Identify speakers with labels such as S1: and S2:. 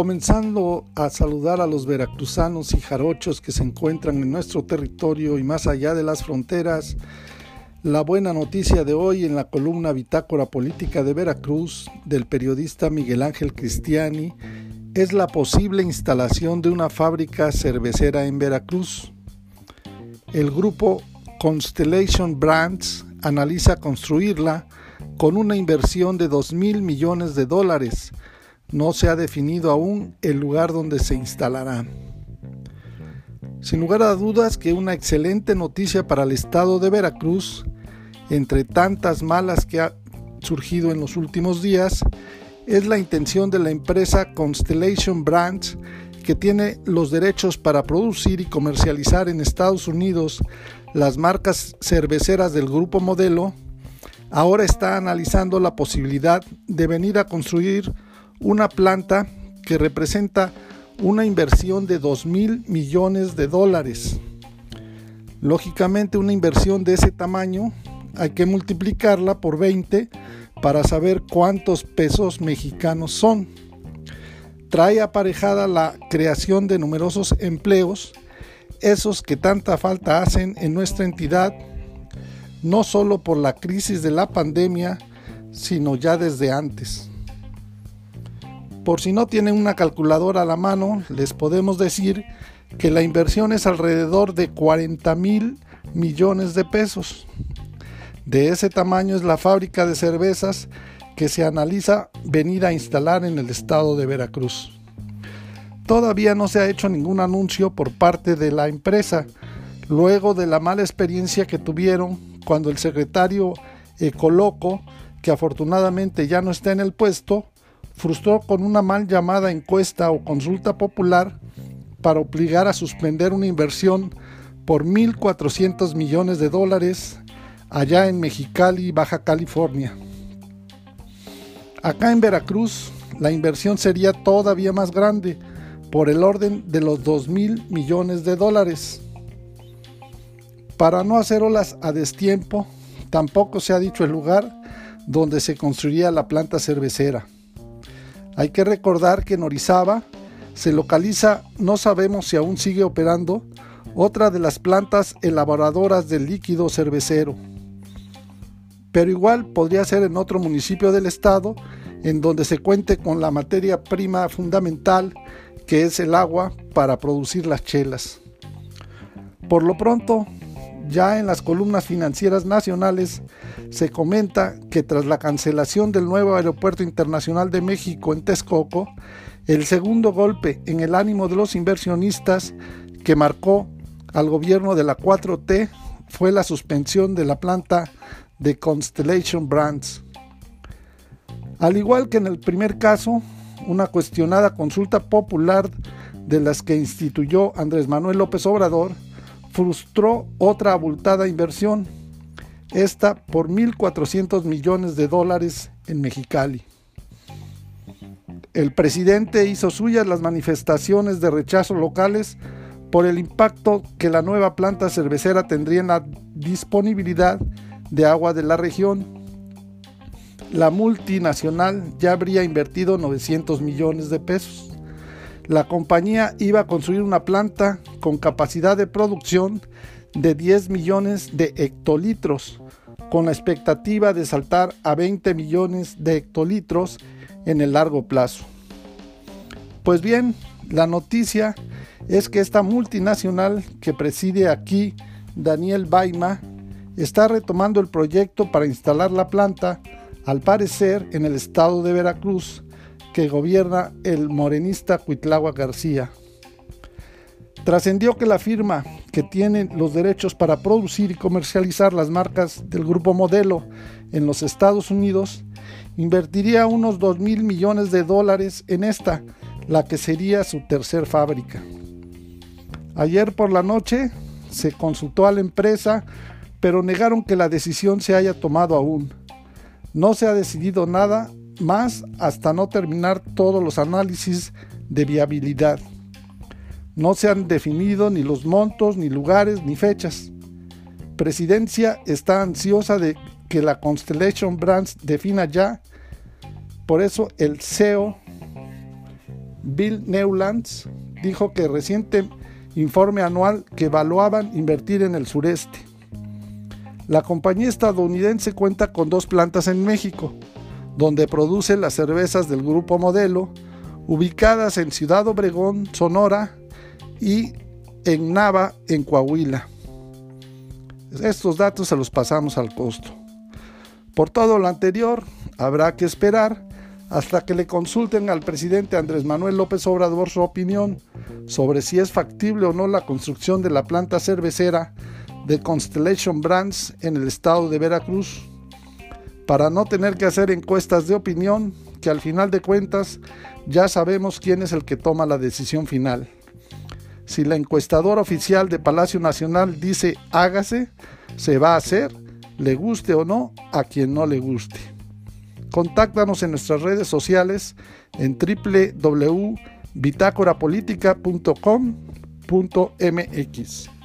S1: Comenzando a saludar a los veracruzanos y jarochos que se encuentran en nuestro territorio y más allá de las fronteras, la buena noticia de hoy en la columna Bitácora Política de Veracruz del periodista Miguel Ángel Cristiani es la posible instalación de una fábrica cervecera en Veracruz. El grupo Constellation Brands analiza construirla con una inversión de 2 mil millones de dólares. No se ha definido aún el lugar donde se instalará. Sin lugar a dudas que una excelente noticia para el estado de Veracruz, entre tantas malas que ha surgido en los últimos días, es la intención de la empresa Constellation Brands que tiene los derechos para producir y comercializar en Estados Unidos las marcas cerveceras del grupo modelo, ahora está analizando la posibilidad de venir a construir una planta que representa una inversión de 2 mil millones de dólares. Lógicamente una inversión de ese tamaño hay que multiplicarla por 20 para saber cuántos pesos mexicanos son. Trae aparejada la creación de numerosos empleos, esos que tanta falta hacen en nuestra entidad, no solo por la crisis de la pandemia, sino ya desde antes. Por si no tienen una calculadora a la mano, les podemos decir que la inversión es alrededor de 40 mil millones de pesos. De ese tamaño es la fábrica de cervezas que se analiza venir a instalar en el estado de Veracruz. Todavía no se ha hecho ningún anuncio por parte de la empresa, luego de la mala experiencia que tuvieron cuando el secretario Ecoloco, que afortunadamente ya no está en el puesto, frustró con una mal llamada encuesta o consulta popular para obligar a suspender una inversión por 1.400 millones de dólares allá en Mexicali, Baja California. Acá en Veracruz la inversión sería todavía más grande, por el orden de los 2 mil millones de dólares. Para no hacer olas a destiempo, tampoco se ha dicho el lugar donde se construiría la planta cervecera. Hay que recordar que en Orizaba se localiza, no sabemos si aún sigue operando, otra de las plantas elaboradoras del líquido cervecero pero igual podría ser en otro municipio del estado en donde se cuente con la materia prima fundamental que es el agua para producir las chelas. Por lo pronto, ya en las columnas financieras nacionales se comenta que tras la cancelación del nuevo Aeropuerto Internacional de México en Texcoco, el segundo golpe en el ánimo de los inversionistas que marcó al gobierno de la 4T fue la suspensión de la planta de Constellation Brands. Al igual que en el primer caso, una cuestionada consulta popular de las que instituyó Andrés Manuel López Obrador frustró otra abultada inversión, esta por 1.400 millones de dólares en Mexicali. El presidente hizo suyas las manifestaciones de rechazo locales por el impacto que la nueva planta cervecera tendría en la disponibilidad de agua de la región. La multinacional ya habría invertido 900 millones de pesos. La compañía iba a construir una planta con capacidad de producción de 10 millones de hectolitros, con la expectativa de saltar a 20 millones de hectolitros en el largo plazo. Pues bien, la noticia es que esta multinacional que preside aquí Daniel Baima está retomando el proyecto para instalar la planta, al parecer en el estado de Veracruz, que gobierna el morenista Cuitlagua García. Trascendió que la firma que tiene los derechos para producir y comercializar las marcas del grupo Modelo en los Estados Unidos invertiría unos 2 mil millones de dólares en esta, la que sería su tercer fábrica. Ayer por la noche se consultó a la empresa pero negaron que la decisión se haya tomado aún. No se ha decidido nada más hasta no terminar todos los análisis de viabilidad. No se han definido ni los montos, ni lugares, ni fechas. Presidencia está ansiosa de que la Constellation Brands defina ya. Por eso el CEO Bill Newlands, dijo que reciente informe anual que evaluaban invertir en el sureste. La compañía estadounidense cuenta con dos plantas en México, donde produce las cervezas del grupo Modelo, ubicadas en Ciudad Obregón, Sonora, y en Nava, en Coahuila. Estos datos se los pasamos al costo. Por todo lo anterior, habrá que esperar hasta que le consulten al presidente Andrés Manuel López Obrador su opinión sobre si es factible o no la construcción de la planta cervecera de Constellation Brands en el estado de Veracruz, para no tener que hacer encuestas de opinión que al final de cuentas ya sabemos quién es el que toma la decisión final. Si la encuestadora oficial de Palacio Nacional dice hágase, se va a hacer, le guste o no, a quien no le guste. Contáctanos en nuestras redes sociales en www.bitácorapolítica.com.mx.